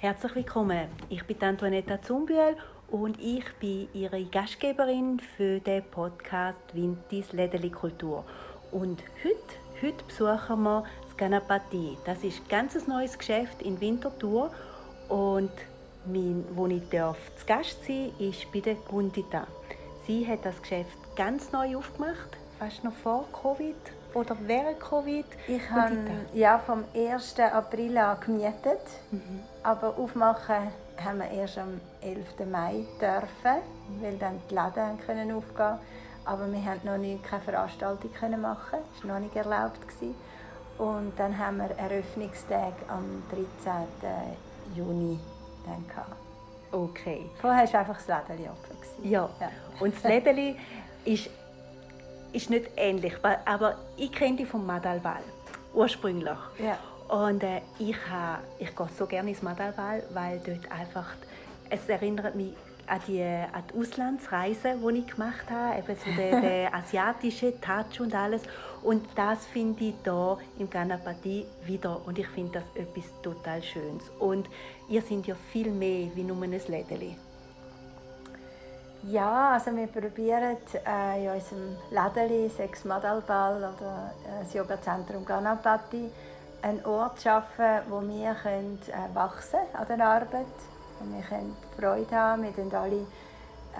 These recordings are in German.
Herzlich willkommen. Ich bin Antoinetta Zumbühl und ich bin Ihre Gastgeberin für den Podcast Wintis Lädeli Kultur. Und heute, heute besuchen wir das Ganapati. Das ist ein ganz neues Geschäft in Winterthur und mein, wo ich darf zu Gast sein ist bei der Gundita. Sie hat das Geschäft ganz neu aufgemacht, fast noch vor Covid oder während Covid. Ich habe ja vom 1. April an gemietet, mhm. aber aufmachen haben wir erst am 11. Mai dürfen, weil dann die Läden können aufgehen aber wir haben noch nie keine Veranstaltung können machen, das war noch nicht erlaubt Und dann haben wir Eröffnungstag am 13. Juni dann gehabt. Okay. Vorher war einfach das Lädeli offen. Ja. ja. Und das Lädeli ist, ist nicht ähnlich, aber ich kenne die vom Madalball ursprünglich. Ja. Und äh, ich, ich gehe so gerne ins Madalball, weil dort einfach, es erinnert mich an die, an die Auslandsreisen, die ich gemacht habe, eben so der, der asiatische Touch und alles. Und das finde ich hier im Ganapati wieder und ich finde das etwas total Schönes. Und ihr seid ja viel mehr wie nur ein Lädeli. Ja, also wir probieren äh, in unserem Lädeli, sechs Madalball oder äh, das Yoga-Zentrum Ganapati, einen Ort zu schaffen, wo wir können, äh, wachsen an der Arbeit und wir können Freude haben. Wir alle,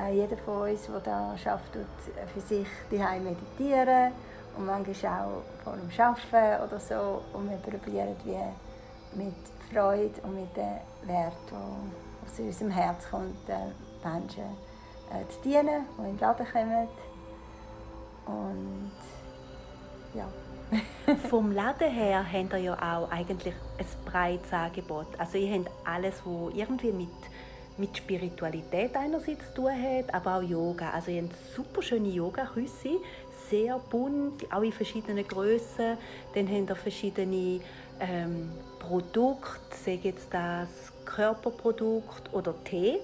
äh, jeder von uns, der da arbeitet, für sich daheim meditieren und manchmal auch vor dem Arbeiten oder so. Und wir probieren wie mit Freude und mit dem Wert, der aus unserem Herz kommt, den Menschen äh, zu dienen, die in den Laden kommen. Und ja. Vom Laden her habt ihr ja auch eigentlich ein breites Angebot. Also ihr habt alles, was irgendwie mit, mit Spiritualität einerseits zu tun hat, aber auch Yoga. Also ihr habt super schöne Yoga-Küsse, sehr bunt, auch in verschiedenen Grössen. Dann habt ihr verschiedene ähm, Produkte, sei jetzt das Körperprodukt oder Tee.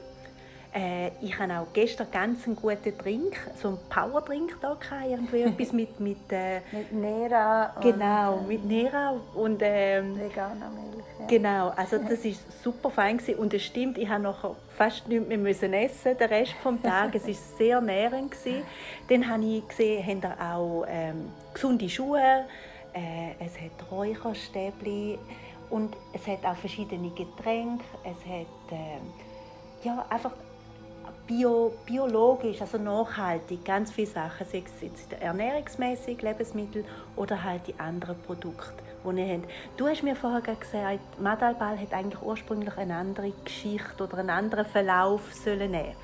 Äh, ich habe auch gestern ganz einen guten Drink, so einen Powerdrink da gehabt, irgendwie etwas mit mit äh, mit Nera genau und, äh, mit Nera und ähm, veganer Milch. Ja. Genau, also das ist super fein gewesen. und es stimmt, ich habe nachher fast nichts mehr müssen essen den Rest des Tages. es ist sehr nährend gewesen. Dann habe ich gesehen, haben da auch ähm, gesunde Schuhe, äh, es hat Räucherstäbli und es hat auch verschiedene Getränke, es hat äh, ja einfach bio, biologisch, also nachhaltig, ganz viele Sachen, sei es jetzt ernährungsmäßig, Lebensmittel oder halt die anderen Produkte, die ihr habt. Du hast mir vorher gesagt, Madalball hat eigentlich ursprünglich eine andere Geschichte oder einen anderen Verlauf sollen nehmen.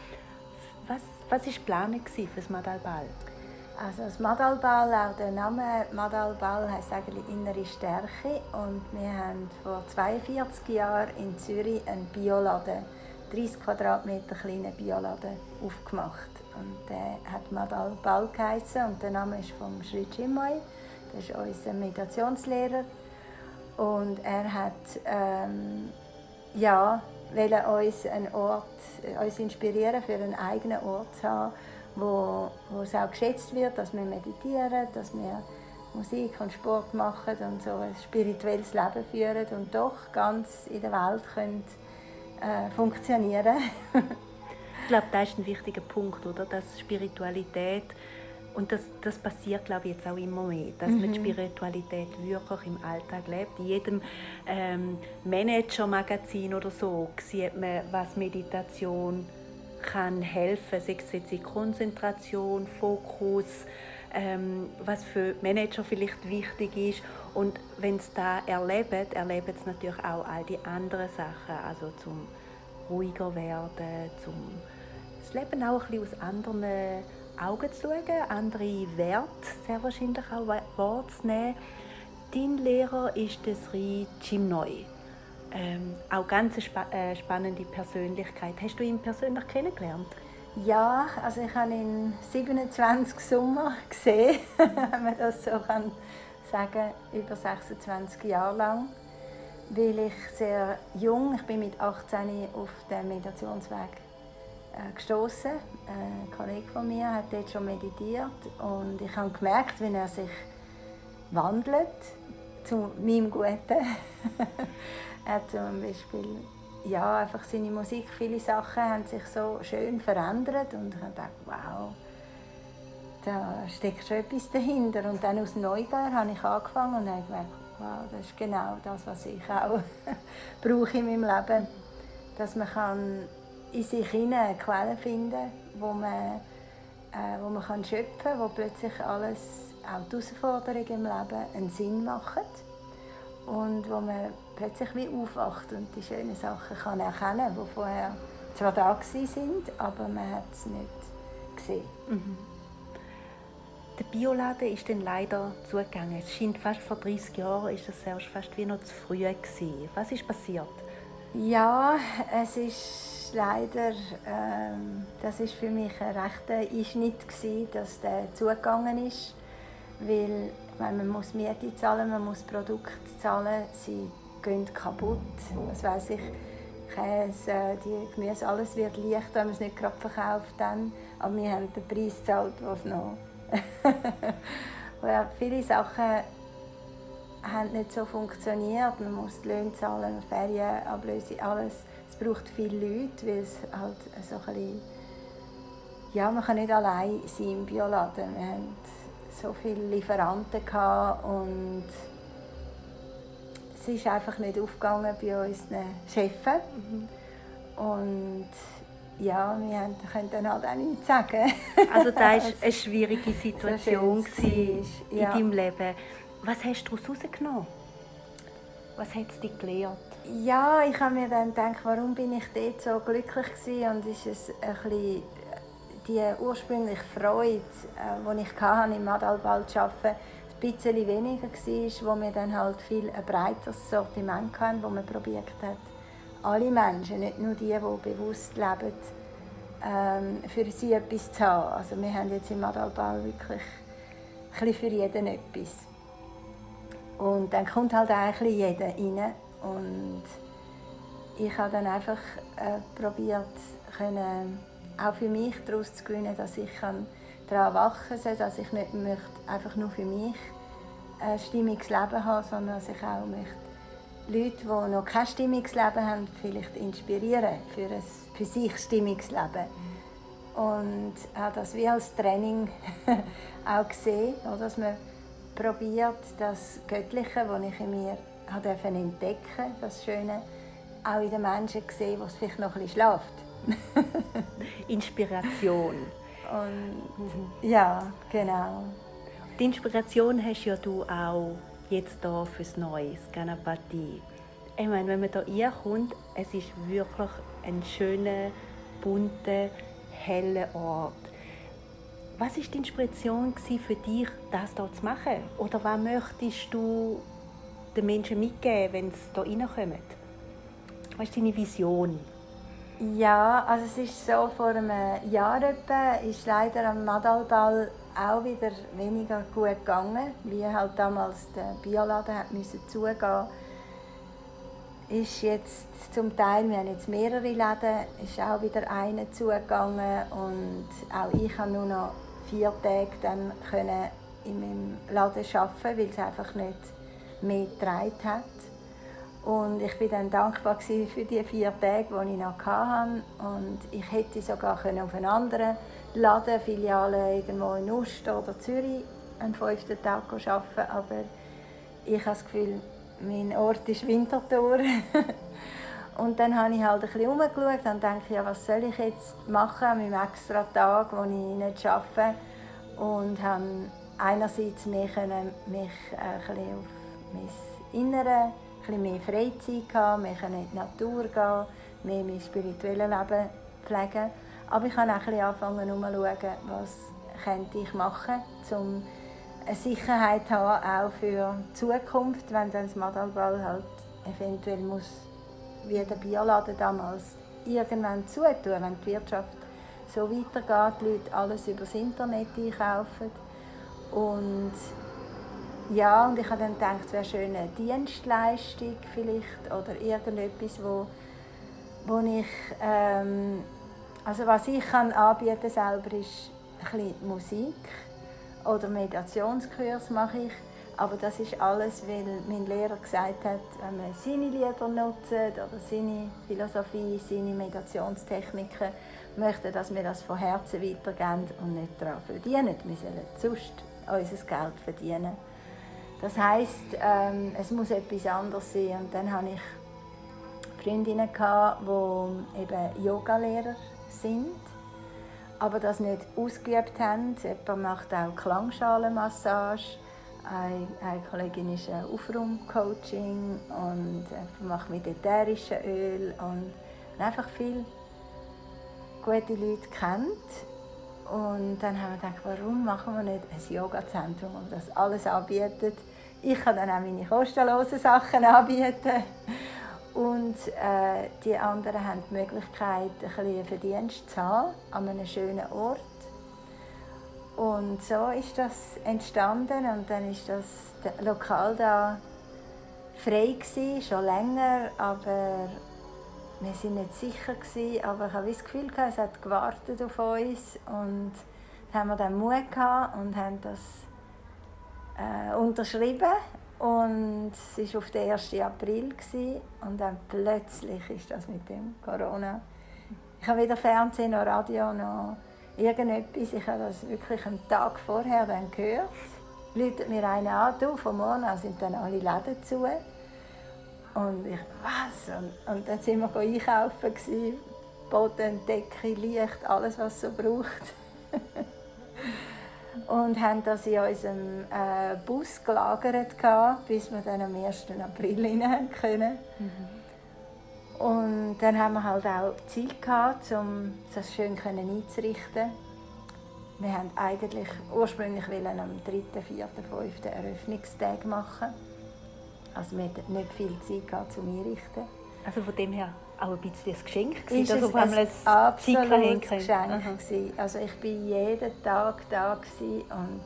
Was, was war Plan für das Madalball? Also das Madalball, auch der Name Madalball heißt eigentlich innere Stärke und wir haben vor 42 Jahren in Zürich einen Bioladen 30 Quadratmeter kleinen Bioladen aufgemacht. Und der hat Madal Ball geheißen und der Name ist vom Sri Chinmoy. Das ist unser Meditationslehrer. Und er hat ähm, ja, uns einen Ort, uns inspirieren, für einen eigenen Ort zu haben, wo, wo es auch geschätzt wird, dass wir meditieren, dass wir Musik und Sport machen und so ein spirituelles Leben führen und doch ganz in der Welt können äh, funktionieren. ich glaube, das ist ein wichtiger Punkt, oder? Dass Spiritualität und das, das passiert, glaube ich, jetzt auch immer mehr, dass mhm. man Spiritualität wirklich im Alltag lebt. In jedem ähm, Manager-Magazin oder so sieht man, was Meditation kann helfen, sei es jetzt in Konzentration, Fokus, ähm, was für Manager vielleicht wichtig ist. Und wenn sie da erleben, erleben sie natürlich auch all die anderen Sachen, also zum ruhiger werden, zum das Leben auch ein bisschen aus anderen Augen zu schauen, andere Werte sehr wahrscheinlich auch wahrzunehmen. Dein Lehrer ist das Sri Chimnoy. Ähm, auch ganz eine spa äh, spannende Persönlichkeit. Hast du ihn persönlich kennengelernt? Ja, also ich habe ihn 27 Sommer gesehen, wenn man das so kann sagen, über 26 Jahre lang, weil ich sehr jung, ich bin mit 18 auf den Meditationsweg äh, gestoßen. Ein Kollege von mir hat dort schon meditiert und ich habe gemerkt, wie er sich wandelt zu meinem Guten. er hat zum Beispiel ja, einfach seine Musik, viele Sachen haben sich so schön verändert und ich dachte, wow, da steckt schon etwas dahinter. Und dann aus Neugier habe ich angefangen und habe gemerkt, wow, das ist genau das, was ich auch brauche in meinem Leben. Dass man kann in sich hinein Quellen finden kann, wo man, äh, wo man kann schöpfen kann, wo plötzlich alles, auch die Herausforderungen im Leben, einen Sinn machen. Und wo man plötzlich wie aufwacht und die schönen Sachen kann erkennen, die vorher zwar da sind, aber man hat es nicht gesehen. Mhm. Der Bioladen ist dann leider zugegangen. Es scheint fast vor 30 Jahren ist das erst fast wie noch zu früh gewesen. Was ist passiert? Ja, es ist leider, ähm, das ist für mich ein rechter Einschnitt gewesen, dass der zugegangen ist, weil meine, man muss Miete zahlen, man muss Produkte zahlen, sie gehen kaputt. Was weiß ich, Käse, die Gemüse, alles wird leicht, wenn man es nicht gerade verkauft dann. Aber wir haben den Preis gezahlt, was noch ja, viele Sachen haben nicht so funktioniert. Man muss die Löhne zahlen, Ferienablöse, alles. Es braucht viele Leute, weil es halt so ein bisschen ja, man kann nicht allein sein im Bioladen. Wir hatten so viele Lieferanten und es ist einfach nicht aufgegangen bei unseren Chefs. Mhm. Und ja, wir können halt auch nichts sagen. also das war eine schwierige Situation in ja. deinem Leben. Was hast du daraus herausgenommen? Was hat es dich gelehrt? Ja, ich habe mir dann gedacht, warum bin ich dort so glücklich gewesen und ist es ein bisschen die ursprüngliche Freude, äh, die ich hatte, im Madalball zu arbeiten, ein bisschen weniger war, wo wir dann halt viel ein breiteres Sortiment hatten, wo man probiert hat, alle Menschen, nicht nur die, die bewusst leben, ähm, für sie etwas zu haben. Also wir haben jetzt im Madalbau wirklich ein für jeden etwas. Und dann kommt halt auch jeder rein. Und ich habe dann einfach äh, probiert, können, auch für mich daraus zu gewinnen, dass ich daran wachsen kann, dass ich nicht möchte, einfach nur für mich ein stimmiges Leben haben, sondern dass ich auch möchte Leute, die noch kein stimmiges Leben haben, vielleicht inspirieren für ein für sich stimmiges Leben. Und habe das wie als Training auch gesehen, dass man probiert, das Göttliche, das ich in mir habe entdecken das Schöne, auch in den Menschen sehen, was vielleicht noch ein bisschen schläft. Inspiration. Und, ja, genau. Die Inspiration hast ja du auch jetzt hier fürs Neues, Ganapathie. Ich meine, wenn man hier kommt, es ist wirklich ein schöner, bunter, heller Ort. Was war die Inspiration für dich, das hier zu machen? Oder was möchtest du den Menschen mitgeben, wenn sie hier reinkommen? Was ist deine Vision? Ja, also es ist so, vor einem Jahr etwa ist leider am Madalball auch wieder weniger gut gegangen, wie halt damals der Bioladen hat müssen zugehen ist jetzt zum Teil, wir haben jetzt mehrere Läden, ist auch wieder eine zugegangen und auch ich habe nur noch vier Tage dann können in meinem Laden arbeiten, weil es einfach nicht mehr getragen hat. Und ich bin dann dankbar für die vier Tage, die ich noch hatte. Und ich hätte sogar auf einen anderen Laden, Filiale irgendwo in Uster oder Zürich, einen fünften Tag arbeiten, aber ich habe das Gefühl, mein Ort ist Winterthur. und dann habe ich halt ein bisschen umgeschaut und dachte, ja, was soll ich jetzt machen an meinem extra Tag, wo ich nicht arbeite. Und habe einerseits können, mich ein bisschen auf mein Innere, ein bisschen mehr Freizeit haben, mehr in die Natur gehen, mehr mein spirituelles Leben pflegen. Aber ich habe auch ein bisschen angefangen, umzuschauen, was könnte ich machen könnte, um eine Sicherheit haben, auch für die Zukunft, wenn dann das Madalball halt eventuell muss, wie der Bioladen damals, irgendwann zutun, wenn die Wirtschaft so weitergeht, die Leute alles über das Internet einkaufen. Und ja, und ich habe dann gedacht, es wäre eine Dienstleistung vielleicht oder irgendetwas, wo, wo ich, ähm, also was ich kann anbieten selber ist ein bisschen Musik oder Meditationskurs mache ich. Aber das ist alles, weil mein Lehrer gesagt hat, wenn man seine Lieder nutzt oder seine Philosophie, seine Meditationstechniken, möchte, dass wir das von Herzen weitergeben und nicht daran verdienen. Wir sollen sonst unser Geld verdienen. Das heisst, ähm, es muss etwas anderes sein. Und dann hatte ich Freundinnen, die eben Yogalehrer sind, aber das nicht ausgeübt haben. Jemand macht auch Klangschalenmassage eine, Kollegin ist Aufraumcoaching und macht mit ätherischem Öl und einfach viele gute Leute kennt. Und dann haben wir gedacht, warum machen wir nicht ein Yoga-Zentrum, das das alles anbietet. Ich kann dann auch meine kostenlosen Sachen anbieten. Und äh, die anderen haben die Möglichkeit, ein Verdienst zu haben an einem schönen Ort. Und so ist das entstanden und dann ist das Lokal da frei gewesen, schon länger, aber wir sind nicht sicher gewesen, aber ich habe das Gefühl es hat gewartet auf uns und dann haben wir dann Mut gehabt und haben das äh, unterschrieben und es war auf den 1. April gewesen, und dann plötzlich ist das mit dem Corona. Ich habe weder Fernsehen noch Radio noch irgendetwas. Ich habe das wirklich einen Tag vorher dann gehört. Läutet mir einer an, du, von morgen an sind dann alle Läden zu. Und ich, was? Und, und dann sind wir einkaufen, gewesen. Boden, Decke, Licht, alles, was so braucht. und haben das in unserem äh, Bus gelagert, gehabt, bis wir dann am 1. April rein können. Mhm. Und dann haben wir halt auch Zeit gehabt, um das schön einzurichten. Wir haben eigentlich ursprünglich am 3., 4., 5. Eröffnungstag machen. Also wir hatten nicht viel Zeit gehabt, zum Einrichten. Also von dem her auch ein bisschen ein Geschenk gewesen, ist dass auf einmal ein absolutes Geschenk gewesen. Also ich bin jeden Tag da und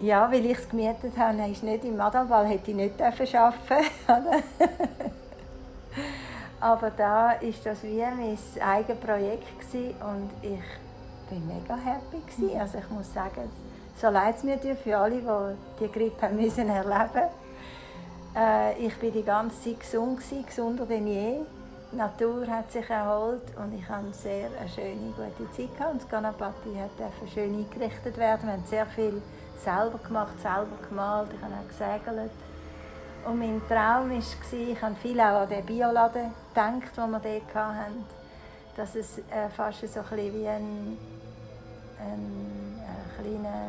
ja, weil ich es gemietet habe, ist nicht im Madalball, hätte ich nicht arbeiten Aber da war das wie mein eigenes Projekt gewesen und ich war mega happy gewesen. Also ich muss sagen, so leid es mir für alle, die die Grippe haben müssen erleben äh, Ich war die ganze Zeit gesund, gewesen, gesunder denn je. Die Natur hat sich erholt und ich hatte sehr eine schöne, gute Zeit. Gehabt. Und das Ganapati durfte schön eingerichtet werden. Wir haben sehr viel selber gemacht, selber gemalt. Ich habe auch gesegelt. Und mein Traum war, ich habe viel auch an den Bioladen gedacht, den wir dort hatten, dass es äh, fast so ein bisschen wie ein, ein, ein kleiner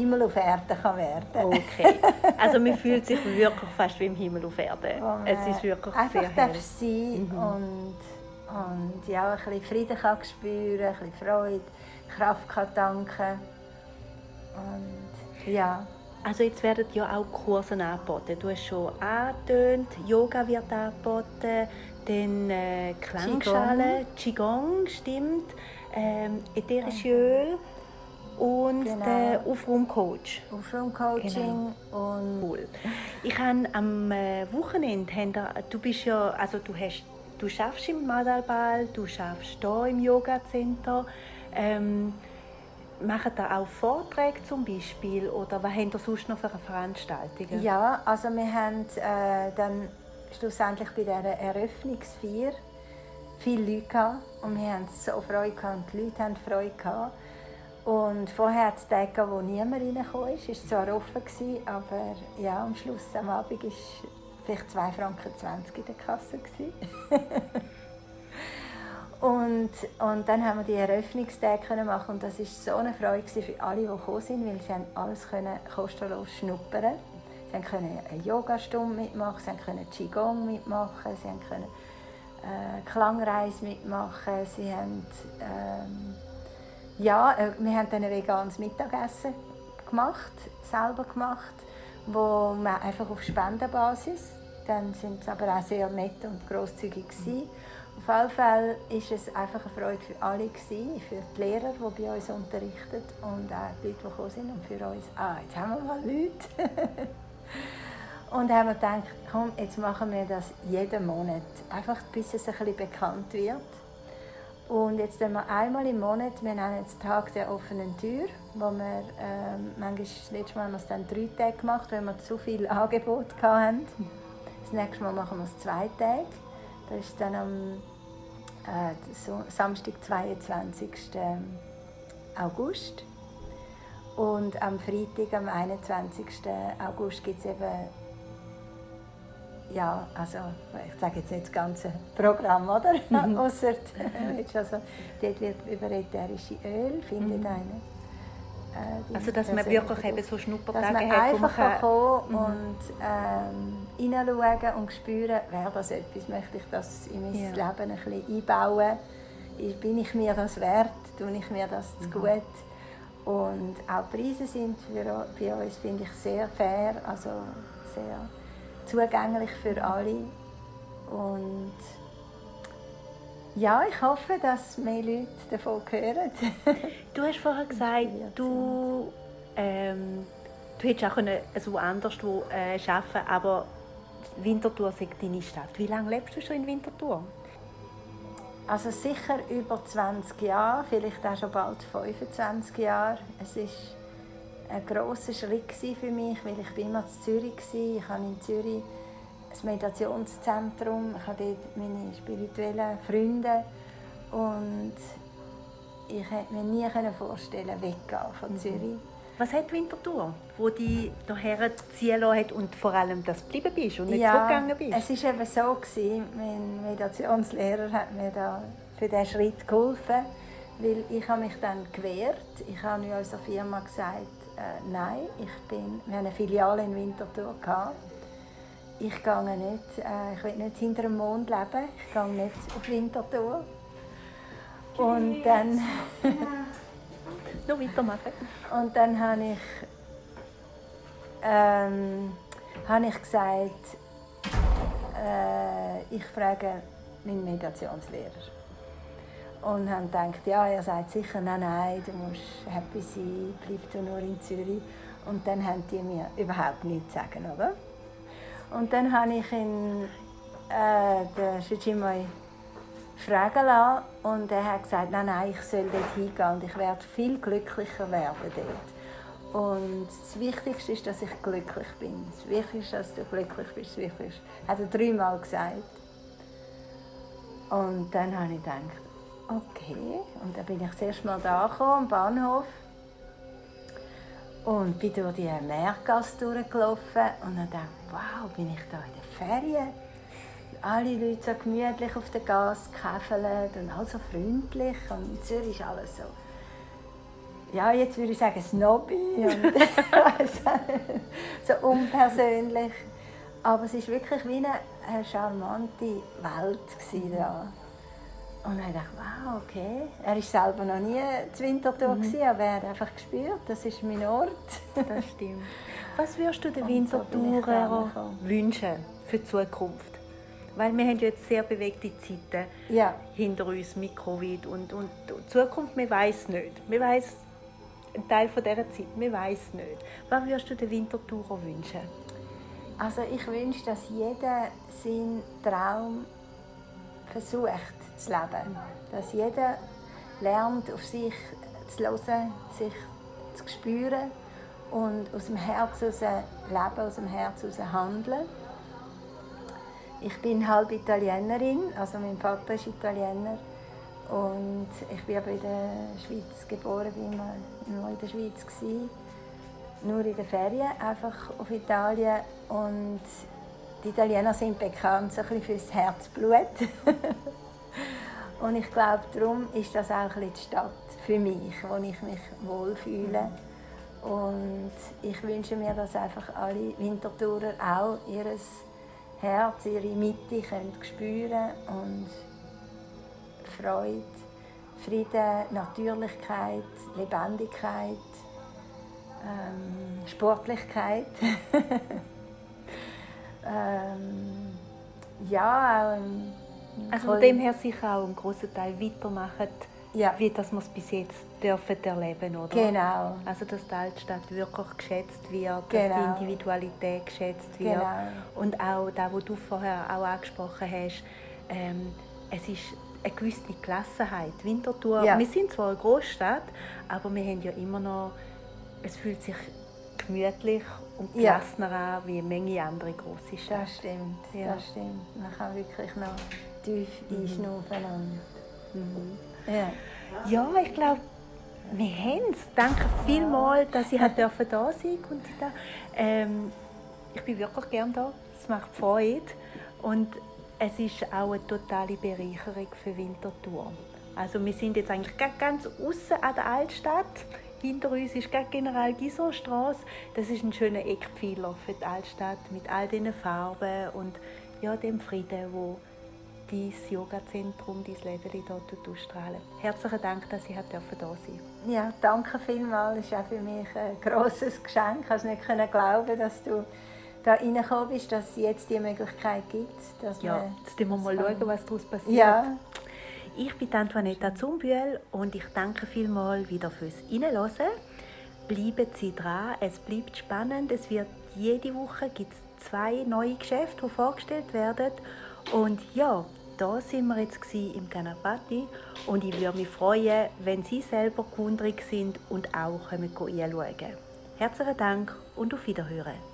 Himmel auf Erde kann werden. Okay. Also man fühlt sich wirklich fast wie im Himmel auf Erde. Es ist wirklich einfach sehr hell. sein mhm. und, und ja, ein bisschen Frieden kann spüren, ein bisschen Freude, Kraft kann danken und ja. Also jetzt werden ja auch Kurse angeboten. Du hast schon angetönt, Yoga wird angeboten, dann äh, Klangschale, Qigong, stimmt, ähm, ätherische Öl und genau. der Aufraumcoach. Aufraumcoaching genau. und cool. Ich habe am äh, Wochenende, du bist ja, also du hast, du schaffst im Madalball, du schaffst hier im Yoga Center. Ähm, machen da auch Vorträge zum Beispiel oder was habt ihr sonst noch für Veranstaltungen? Ja, also wir haben äh, dann schlussendlich bei dieser Eröffnungsfeier viele Leute gehabt und wir haben so Freude gehabt und die Leute haben Freude gehabt. Und vorher das Tag, wo niemand reingekommen ist, war zwar offen, aber ja, am Schluss am Abend war vielleicht 2,20 Franken in der Kasse. und, und dann haben wir die Eröffnungstage machen und das war so eine Freude für alle, die gekommen sind, weil sie alles kostenlos schnuppern Sie können eine Yogastunde mitmachen, sie können Qigong mitmachen, sie können äh, Klangreise mitmachen, sie haben ähm, ja, äh, wir haben dann ein veganes Mittagessen gemacht, selber gemacht, wo man einfach auf Spendenbasis, dann sind sie aber auch sehr nett und großzügig gewesen. Auf jeden Fall ist es einfach eine Freude für alle gewesen, für die Lehrer, die bei uns unterrichten und auch die Leute, die gekommen sind und für uns. Ah, jetzt haben wir mal Leute. und haben wir gedacht, komm, jetzt machen wir das jeden Monat, einfach bis es ein bisschen bekannt wird. Und jetzt einmal im Monat, wir nennen es Tag der offenen Tür, wo wir, ähm, manchmal, das letzte Mal haben wir es dann drei Tage gemacht, weil wir zu viel Angebot hatten. Das nächste Mal machen wir es zwei Tage. Das ist dann am äh, Samstag, 22. August. Und am Freitag, am 21. August, gibt es eben ja, also ich sage jetzt nicht das ganze Programm, oder? Mhm. Ausser, also, dort wird über ätherische Öl, findet mhm. eine. Äh, also dass man wirklich eben so Schnuppertage dass man hat, einfach kann kommen mhm. und ähm, hineinschauen und spüren, wäre das etwas, möchte ich das in mein ja. Leben ein bisschen einbauen, bin ich mir das wert, tue ich mir das zu mhm. gut. Und auch die Preise sind für, bei uns, finde ich, sehr fair, also sehr zugänglich für alle. Und ja, ich hoffe, dass mehr Leute davon hören. du hast vorher gesagt, du, ähm, du hättest auch so anderswo äh, arbeiten aber Winterthur ist deine Stadt. Wie lange lebst du schon in Winterthur? Also sicher über 20 Jahre, vielleicht auch schon bald 25 Jahre. Es ist ein grosser Schritt für mich, weil ich bin immer in Zürich war. Ich habe in Zürich ein Meditationszentrum, ich habe dort meine spirituellen Freunde und ich hätte mir nie vorstellen weggehen von mhm. Zürich. Was hat Winterthur, wo die hierher ziehen hat und vor allem, dass du geblieben bist und nicht ja, zurückgegangen bist? es war eben so, gewesen, mein Meditationslehrer hat mir da für diesen Schritt geholfen, weil ich habe mich dann gewehrt. Ich habe in unserer Firma gesagt, äh, nein, ich bin, wir haben eine Filiale in Winterthur gehabt. Ich gehe nicht, äh, ich will nicht hinter dem Mond leben, ich gehe nicht auf Winterthur. Und dann... Noch weitermachen. Und dann habe ich, ähm, habe ich gesagt, äh, ich frage meinen Meditationslehrer. Und haben gedacht, ja, er sagt sicher, nein, nein, du musst happy sein, bleib du nur in Zürich. Und dann haben die mir überhaupt nichts sagen, oder? Und dann habe ich ihn, äh, den Shijimoi fragen lassen und er hat gesagt, nein, nein, ich soll dort hingehen und ich werde viel glücklicher werden dort. Und das Wichtigste ist, dass ich glücklich bin. Das Wichtigste ist, dass du glücklich bist. Das Wichtigste hat er dreimal gesagt. Und dann habe ich gedacht, okay. Und dann bin ich das erste Mal da am Bahnhof und bin durch die Meergasse durchgelaufen und dann dachte wow, bin ich da in den Ferien? Alle Leute so gemütlich auf der Gas gekäfelt und all so freundlich. Und in Zürich ist alles so, ja, jetzt würde ich sagen Snobby und so unpersönlich. Aber es war wirklich wie eine charmante Welt da. Und dann dachte ich, wow, okay. Er war selber noch nie zu Winterthur, mhm. aber er hat einfach gespürt, das ist mein Ort. das stimmt. Was würdest du den Winterthurer so wünschen für die Zukunft? Weil wir haben jetzt sehr bewegte Zeiten ja. hinter uns mit Covid und, und die Zukunft, wir weiß nicht. Wir weiß ein Teil von dieser Zeit, wir weiß nicht. Was würdest du den Winterthurer wünschen? Also ich wünsche, dass jeder seinen Traum versucht zu leben. Dass jeder lernt, auf sich zu hören, sich zu spüren und aus dem Herz heraus leben, aus dem Herz heraus handeln. Ich bin halb Italienerin, also mein Vater ist Italiener und ich bin aber in der Schweiz geboren, bin immer, immer in der Schweiz gewesen. nur in den Ferien einfach auf Italien und die Italiener sind bekannt so ein fürs Herzblut. und ich glaube, darum ist das auch ein die Stadt für mich, wo ich mich wohlfühle. Und ich wünsche mir, dass einfach alle Wintertourer auch ihr Herz, ihre Mitte können spüren und Freude, Frieden, Natürlichkeit, Lebendigkeit, ähm, Sportlichkeit. ähm, ja, ähm, also von dem her sicher auch einen großen Teil weitermachen, ja. wie das wir es bis jetzt dürfen erleben, oder? Genau. Also dass die Altstadt wirklich geschätzt wird, genau. dass die genau. Individualität geschätzt wird genau. und auch da, wo du vorher auch angesprochen hast, ähm, es ist eine gewisse Gelassenheit. Winterthur, Ja. wir sind zwar eine Großstadt, aber wir haben ja immer noch, es fühlt sich gemütlich und Ja. gelassener an wie manche andere große Städte. Das stimmt, Ja. das stimmt. Man kann wirklich noch tief einschnaufen. Und, Mhm. ja. Ja, ich glaube, wir haben es. Danke vielmals, dass ich da sein durfte. Und da. Ähm, ich bin wirklich gerne da. Es macht Freude. Und es ist auch eine totale Bereicherung für Winterthur. Also wir sind jetzt eigentlich ganz außen an der Altstadt. Hinter uns ist gerade General Gisor Straße. Das ist ein schöner Eckpfeiler für die Altstadt mit all diesen Farben und ja, dem Frieden, wo dein Yoga-Zentrum, dein Läden dort ausstrahlen. Herzlichen Dank, dass ich da sein durfte. ja, danke vielmals. Es ist auch für mich ein grosses Geschenk. Ich konnte nicht glauben, dass du da reingekommen bist, dass es jetzt die Möglichkeit gibt. Dass Ja, jetzt schauen wir mal, schauen, was daraus passiert. Ja, Ich bin Antoinetta Zumbühl und ich danke vielmals wieder fürs Reinhören. Bleiben Sie dran, es bleibt spannend. Es wird jede Woche gibt's zwei neue Geschäfte, die vorgestellt werden. Und ja, da sind wir jetzt im Ganapati und ich würde mich freuen, wenn Sie selber gewundrig sind und auch kommen reinschauen. Herzlichen Dank und auf Wiederhören.